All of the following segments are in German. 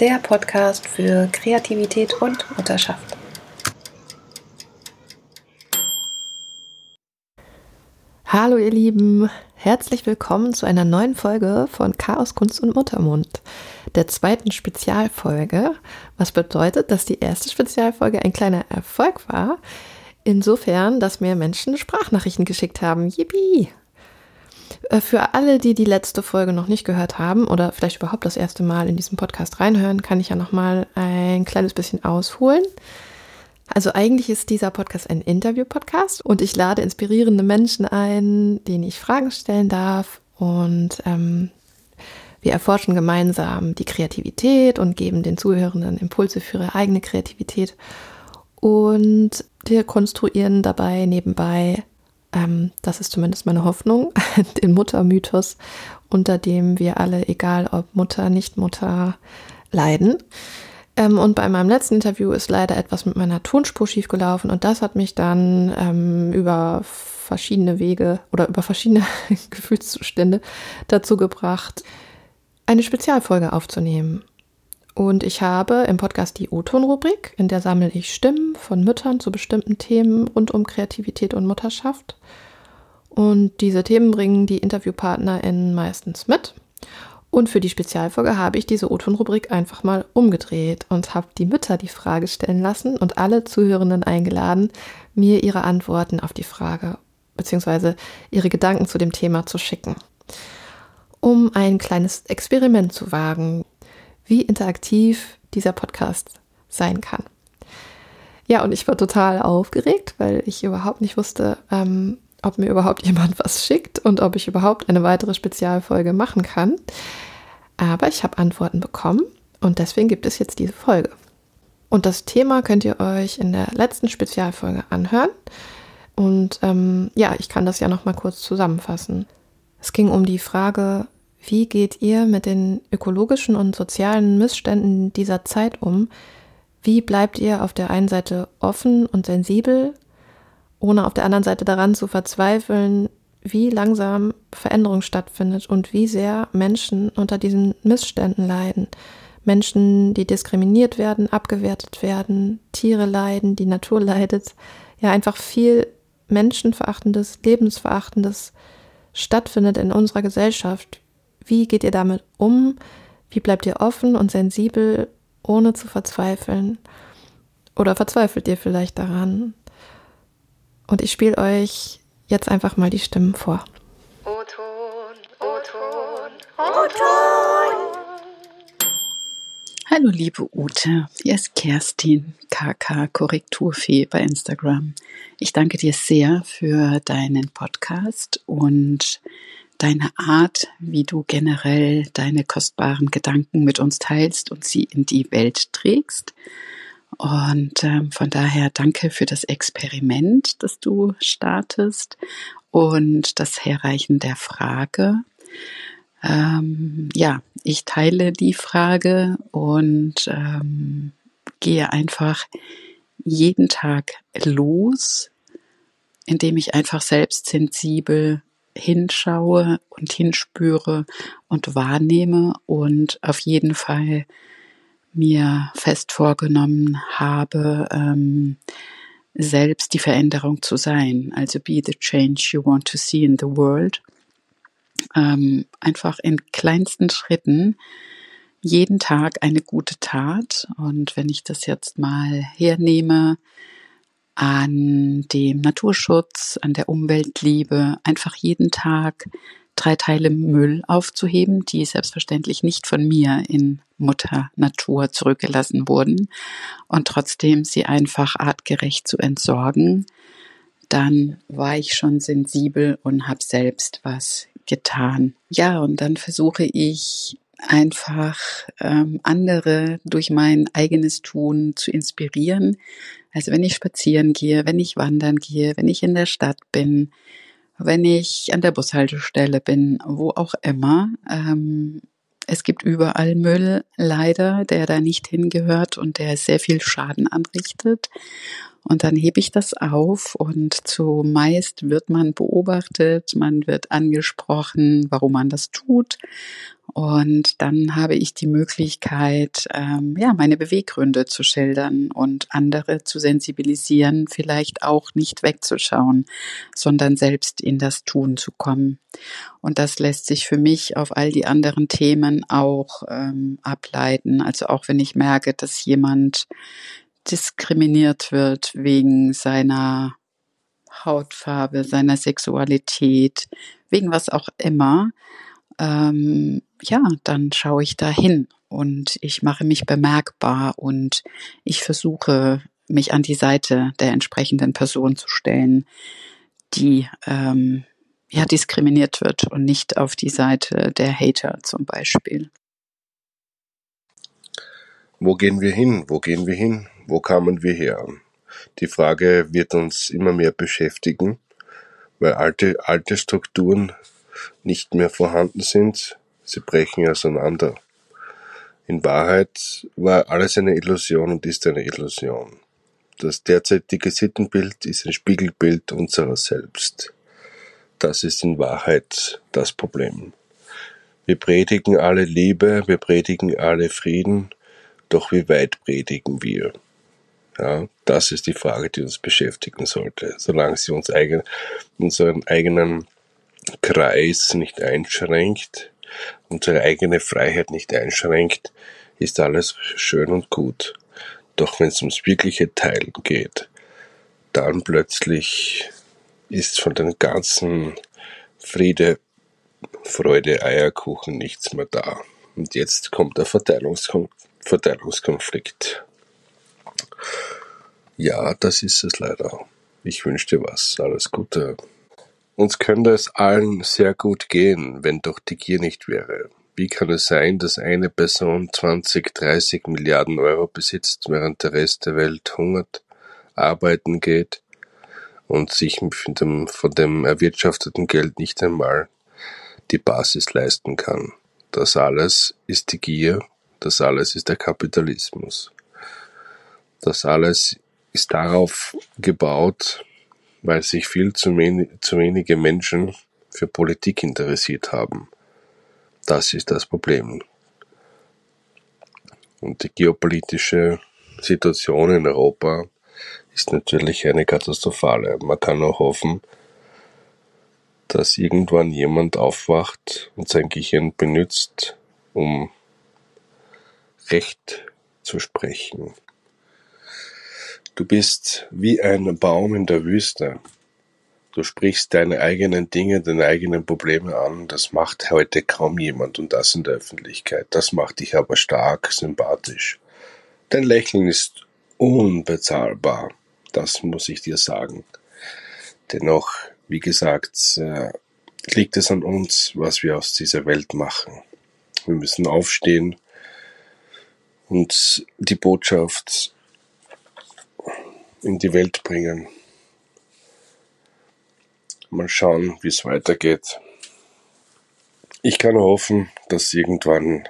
Der Podcast für Kreativität und Mutterschaft. Hallo ihr Lieben, herzlich willkommen zu einer neuen Folge von Chaos, Kunst und Muttermund, der zweiten Spezialfolge, was bedeutet, dass die erste Spezialfolge ein kleiner Erfolg war, insofern, dass mir Menschen Sprachnachrichten geschickt haben. Yippie! Äh, für alle, die die letzte Folge noch nicht gehört haben oder vielleicht überhaupt das erste Mal in diesem Podcast reinhören, kann ich ja noch mal ein kleines bisschen ausholen. Also eigentlich ist dieser Podcast ein Interview-Podcast und ich lade inspirierende Menschen ein, denen ich Fragen stellen darf und ähm, wir erforschen gemeinsam die Kreativität und geben den Zuhörenden Impulse für ihre eigene Kreativität und wir konstruieren dabei nebenbei ähm, das ist zumindest meine Hoffnung, den Muttermythos, unter dem wir alle, egal ob Mutter, nicht Mutter, leiden. Ähm, und bei meinem letzten Interview ist leider etwas mit meiner Tonspur schiefgelaufen und das hat mich dann ähm, über verschiedene Wege oder über verschiedene Gefühlszustände dazu gebracht, eine Spezialfolge aufzunehmen. Und ich habe im Podcast die O-Ton-Rubrik, in der sammle ich Stimmen von Müttern zu bestimmten Themen rund um Kreativität und Mutterschaft. Und diese Themen bringen die InterviewpartnerInnen meistens mit. Und für die Spezialfolge habe ich diese O-Ton-Rubrik einfach mal umgedreht und habe die Mütter die Frage stellen lassen und alle Zuhörenden eingeladen, mir ihre Antworten auf die Frage bzw. ihre Gedanken zu dem Thema zu schicken. Um ein kleines Experiment zu wagen, wie interaktiv dieser Podcast sein kann. Ja, und ich war total aufgeregt, weil ich überhaupt nicht wusste, ähm, ob mir überhaupt jemand was schickt und ob ich überhaupt eine weitere Spezialfolge machen kann. Aber ich habe Antworten bekommen und deswegen gibt es jetzt diese Folge. Und das Thema könnt ihr euch in der letzten Spezialfolge anhören. Und ähm, ja, ich kann das ja noch mal kurz zusammenfassen. Es ging um die Frage, wie geht ihr mit den ökologischen und sozialen Missständen dieser Zeit um? Wie bleibt ihr auf der einen Seite offen und sensibel, ohne auf der anderen Seite daran zu verzweifeln, wie langsam Veränderung stattfindet und wie sehr Menschen unter diesen Missständen leiden? Menschen, die diskriminiert werden, abgewertet werden, Tiere leiden, die Natur leidet, ja einfach viel menschenverachtendes, lebensverachtendes stattfindet in unserer Gesellschaft. Wie geht ihr damit um? Wie bleibt ihr offen und sensibel, ohne zu verzweifeln? Oder verzweifelt ihr vielleicht daran? Und ich spiele euch jetzt einfach mal die Stimmen vor. O-Ton, O-Ton, O-Ton. Hallo liebe Ute, hier ist Kerstin, KK Korrekturfee bei Instagram. Ich danke dir sehr für deinen Podcast und deine Art, wie du generell deine kostbaren Gedanken mit uns teilst und sie in die Welt trägst. Und ähm, von daher danke für das Experiment, das du startest und das Herreichen der Frage. Ähm, ja, ich teile die Frage und ähm, gehe einfach jeden Tag los, indem ich einfach selbst sensibel hinschaue und hinspüre und wahrnehme und auf jeden Fall mir fest vorgenommen habe, ähm, selbst die Veränderung zu sein. Also be the change you want to see in the world. Ähm, einfach in kleinsten Schritten jeden Tag eine gute Tat. Und wenn ich das jetzt mal hernehme, an dem Naturschutz, an der Umweltliebe, einfach jeden Tag drei Teile Müll aufzuheben, die selbstverständlich nicht von mir in Mutter Natur zurückgelassen wurden und trotzdem sie einfach artgerecht zu entsorgen, dann war ich schon sensibel und habe selbst was getan. Ja, und dann versuche ich einfach ähm, andere durch mein eigenes Tun zu inspirieren. Also wenn ich spazieren gehe, wenn ich wandern gehe, wenn ich in der Stadt bin, wenn ich an der Bushaltestelle bin, wo auch immer. Ähm, es gibt überall Müll, leider, der da nicht hingehört und der sehr viel Schaden anrichtet. Und dann hebe ich das auf und zumeist wird man beobachtet, man wird angesprochen, warum man das tut. Und dann habe ich die Möglichkeit, ähm, ja, meine Beweggründe zu schildern und andere zu sensibilisieren, vielleicht auch nicht wegzuschauen, sondern selbst in das Tun zu kommen. Und das lässt sich für mich auf all die anderen Themen auch ähm, ableiten. Also auch wenn ich merke, dass jemand diskriminiert wird wegen seiner Hautfarbe, seiner Sexualität, wegen was auch immer, ähm, ja, dann schaue ich da hin und ich mache mich bemerkbar und ich versuche, mich an die Seite der entsprechenden Person zu stellen, die ähm, ja diskriminiert wird und nicht auf die Seite der Hater zum Beispiel. Wo gehen wir hin? Wo gehen wir hin? Wo kamen wir her? Die Frage wird uns immer mehr beschäftigen, weil alte, alte Strukturen nicht mehr vorhanden sind. Sie brechen auseinander. In Wahrheit war alles eine Illusion und ist eine Illusion. Das derzeitige Sittenbild ist ein Spiegelbild unserer selbst. Das ist in Wahrheit das Problem. Wir predigen alle Liebe, wir predigen alle Frieden, doch wie weit predigen wir? Ja, das ist die Frage, die uns beschäftigen sollte. Solange sie uns eigen, unseren eigenen Kreis nicht einschränkt, unsere eigene Freiheit nicht einschränkt, ist alles schön und gut. Doch wenn es ums wirkliche Teilen geht, dann plötzlich ist von den ganzen Friede, Freude, Eierkuchen nichts mehr da. Und jetzt kommt der Verteilungskonflikt. Ja, das ist es leider. Ich wünsche dir was. Alles Gute. Uns könnte es allen sehr gut gehen, wenn doch die Gier nicht wäre. Wie kann es sein, dass eine Person 20, 30 Milliarden Euro besitzt, während der Rest der Welt hungert, arbeiten geht und sich von dem, von dem erwirtschafteten Geld nicht einmal die Basis leisten kann? Das alles ist die Gier, das alles ist der Kapitalismus. Das alles ist darauf gebaut, weil sich viel zu, wenig, zu wenige Menschen für Politik interessiert haben. Das ist das Problem. Und die geopolitische Situation in Europa ist natürlich eine katastrophale. Man kann nur hoffen, dass irgendwann jemand aufwacht und sein Gehirn benutzt, um Recht zu sprechen. Du bist wie ein Baum in der Wüste. Du sprichst deine eigenen Dinge, deine eigenen Probleme an. Das macht heute kaum jemand und das in der Öffentlichkeit. Das macht dich aber stark sympathisch. Dein Lächeln ist unbezahlbar. Das muss ich dir sagen. Dennoch, wie gesagt, äh, liegt es an uns, was wir aus dieser Welt machen. Wir müssen aufstehen und die Botschaft in die Welt bringen. Mal schauen, wie es weitergeht. Ich kann hoffen, dass irgendwann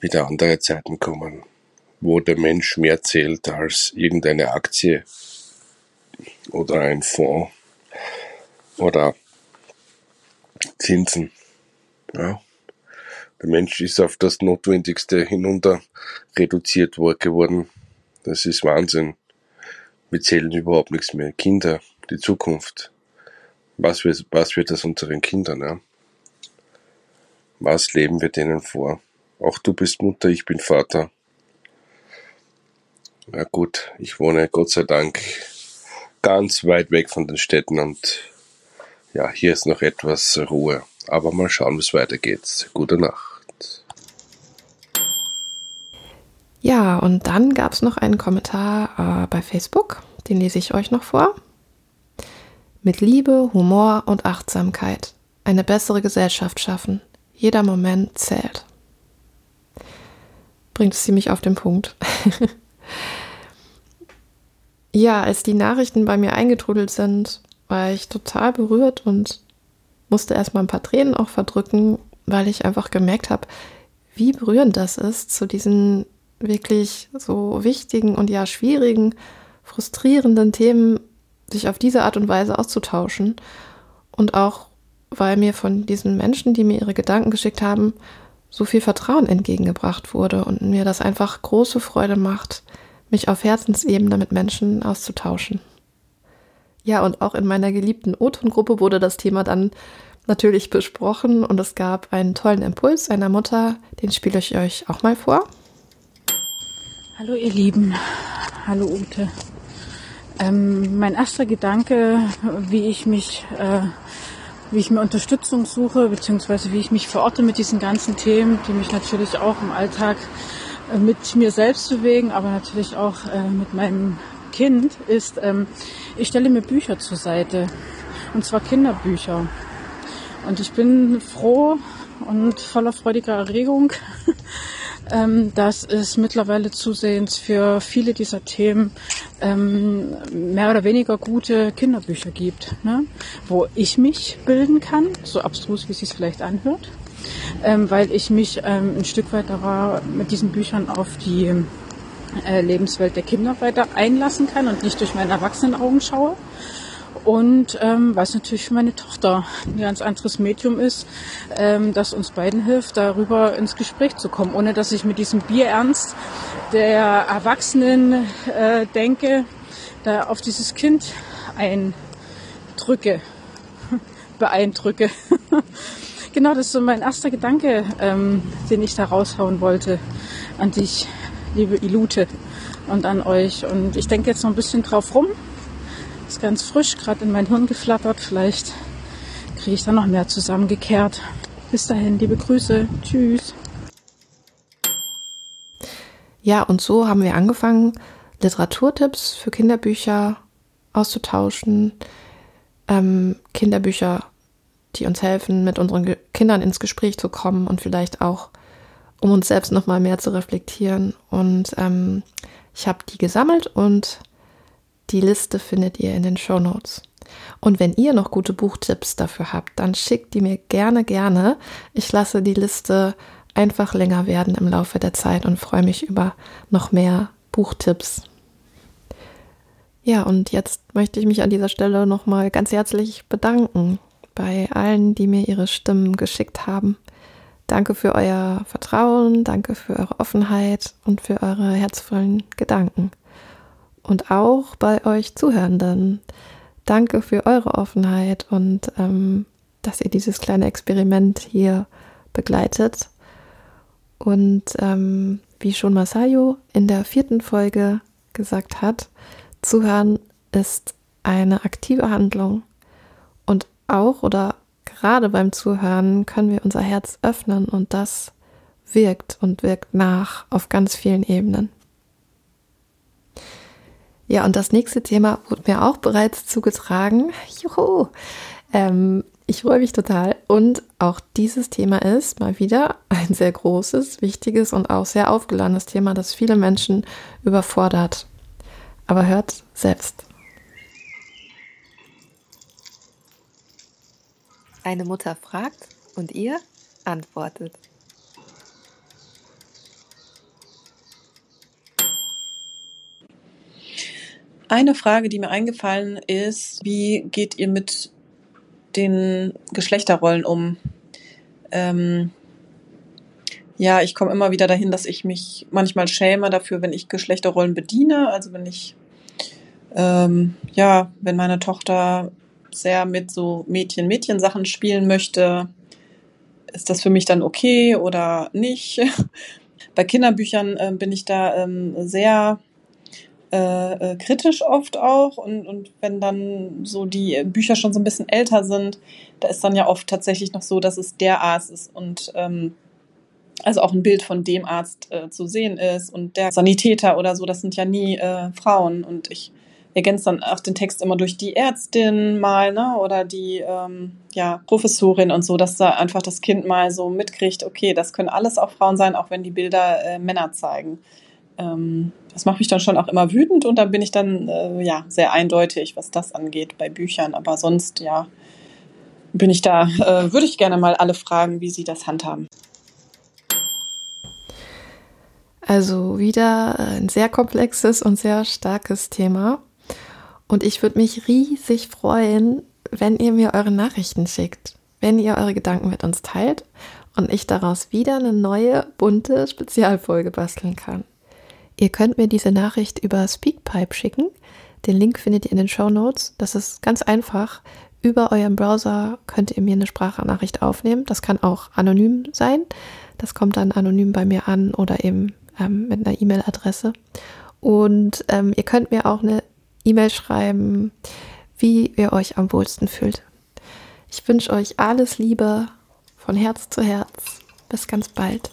wieder andere Zeiten kommen, wo der Mensch mehr zählt als irgendeine Aktie oder ein Fonds oder Zinsen. Ja. Der Mensch ist auf das Notwendigste hinunter reduziert geworden. Das ist Wahnsinn. Wir zählen überhaupt nichts mehr. Kinder, die Zukunft. Was wird, was wird das unseren Kindern? Ja? Was leben wir denen vor? Auch du bist Mutter, ich bin Vater. Ja gut, ich wohne Gott sei Dank ganz weit weg von den Städten und ja, hier ist noch etwas Ruhe. Aber mal schauen, wie es weitergeht. Gute Nacht. Ja, und dann gab es noch einen Kommentar äh, bei Facebook, den lese ich euch noch vor. Mit Liebe, Humor und Achtsamkeit eine bessere Gesellschaft schaffen. Jeder Moment zählt. bringt es ziemlich auf den Punkt. ja, als die Nachrichten bei mir eingetrudelt sind, war ich total berührt und musste erstmal ein paar Tränen auch verdrücken, weil ich einfach gemerkt habe, wie berührend das ist, zu diesen wirklich so wichtigen und ja schwierigen, frustrierenden Themen sich auf diese Art und Weise auszutauschen. Und auch, weil mir von diesen Menschen, die mir ihre Gedanken geschickt haben, so viel Vertrauen entgegengebracht wurde und mir das einfach große Freude macht, mich auf Herzensebene mit Menschen auszutauschen. Ja, und auch in meiner geliebten O-Ton-Gruppe wurde das Thema dann natürlich besprochen und es gab einen tollen Impuls einer Mutter, den spiele ich euch auch mal vor. Hallo ihr Lieben, hallo Ute. Ähm, mein erster Gedanke, wie ich mich, äh, wie ich mir Unterstützung suche, beziehungsweise wie ich mich verorte mit diesen ganzen Themen, die mich natürlich auch im Alltag äh, mit mir selbst bewegen, aber natürlich auch äh, mit meinem Kind, ist, ähm, ich stelle mir Bücher zur Seite. Und zwar Kinderbücher. Und ich bin froh und voller freudiger Erregung, ähm, dass es mittlerweile zusehends für viele dieser Themen ähm, mehr oder weniger gute Kinderbücher gibt, ne? wo ich mich bilden kann, so abstrus wie es sich vielleicht anhört, ähm, weil ich mich ähm, ein Stück weit mit diesen Büchern auf die äh, Lebenswelt der Kinder weiter einlassen kann und nicht durch meine Erwachsenenaugen schaue. Und ähm, was natürlich für meine Tochter ein ganz anderes Medium ist, ähm, das uns beiden hilft, darüber ins Gespräch zu kommen, ohne dass ich mit diesem Bierernst der Erwachsenen äh, denke, da auf dieses Kind eindrücke, beeindrücke. genau, das ist so mein erster Gedanke, ähm, den ich da raushauen wollte an dich, liebe Ilute, und an euch. Und ich denke jetzt noch ein bisschen drauf rum ist ganz frisch, gerade in mein Hirn geflattert. Vielleicht kriege ich da noch mehr zusammengekehrt. Bis dahin, liebe Grüße. Tschüss. Ja, und so haben wir angefangen, Literaturtipps für Kinderbücher auszutauschen. Ähm, Kinderbücher, die uns helfen, mit unseren Kindern ins Gespräch zu kommen und vielleicht auch, um uns selbst nochmal mehr zu reflektieren. Und ähm, ich habe die gesammelt und die Liste findet ihr in den Show Notes. Und wenn ihr noch gute Buchtipps dafür habt, dann schickt die mir gerne, gerne. Ich lasse die Liste einfach länger werden im Laufe der Zeit und freue mich über noch mehr Buchtipps. Ja, und jetzt möchte ich mich an dieser Stelle nochmal ganz herzlich bedanken bei allen, die mir ihre Stimmen geschickt haben. Danke für euer Vertrauen, danke für eure Offenheit und für eure herzvollen Gedanken und auch bei euch Zuhörenden. Danke für eure Offenheit und ähm, dass ihr dieses kleine Experiment hier begleitet. Und ähm, wie schon Masayo in der vierten Folge gesagt hat, Zuhören ist eine aktive Handlung. Und auch oder gerade beim Zuhören können wir unser Herz öffnen und das wirkt und wirkt nach auf ganz vielen Ebenen. Ja, und das nächste Thema wurde mir auch bereits zugetragen. Juhu! Ähm, ich freue mich total. Und auch dieses Thema ist mal wieder ein sehr großes, wichtiges und auch sehr aufgeladenes Thema, das viele Menschen überfordert. Aber hört selbst. Eine Mutter fragt und ihr antwortet. Eine Frage, die mir eingefallen ist, wie geht ihr mit den Geschlechterrollen um? Ähm, ja, ich komme immer wieder dahin, dass ich mich manchmal schäme dafür, wenn ich Geschlechterrollen bediene. Also wenn ich, ähm, ja, wenn meine Tochter sehr mit so Mädchen-Mädchen-Sachen spielen möchte, ist das für mich dann okay oder nicht? Bei Kinderbüchern äh, bin ich da ähm, sehr äh, äh, kritisch oft auch. Und, und wenn dann so die Bücher schon so ein bisschen älter sind, da ist dann ja oft tatsächlich noch so, dass es der Arzt ist und ähm, also auch ein Bild von dem Arzt äh, zu sehen ist und der Sanitäter oder so, das sind ja nie äh, Frauen. Und ich ergänze dann auch den Text immer durch die Ärztin mal, ne, oder die ähm, ja, Professorin und so, dass da einfach das Kind mal so mitkriegt, okay, das können alles auch Frauen sein, auch wenn die Bilder äh, Männer zeigen. Ähm, das macht mich dann schon auch immer wütend und dann bin ich dann äh, ja sehr eindeutig, was das angeht bei Büchern. Aber sonst, ja, bin ich da, äh, würde ich gerne mal alle fragen, wie sie das handhaben. Also wieder ein sehr komplexes und sehr starkes Thema. Und ich würde mich riesig freuen, wenn ihr mir eure Nachrichten schickt, wenn ihr eure Gedanken mit uns teilt und ich daraus wieder eine neue, bunte Spezialfolge basteln kann. Ihr könnt mir diese Nachricht über Speakpipe schicken. Den Link findet ihr in den Show Notes. Das ist ganz einfach. Über euren Browser könnt ihr mir eine Sprachnachricht aufnehmen. Das kann auch anonym sein. Das kommt dann anonym bei mir an oder eben ähm, mit einer E-Mail-Adresse. Und ähm, ihr könnt mir auch eine E-Mail schreiben, wie ihr euch am wohlsten fühlt. Ich wünsche euch alles Liebe von Herz zu Herz. Bis ganz bald.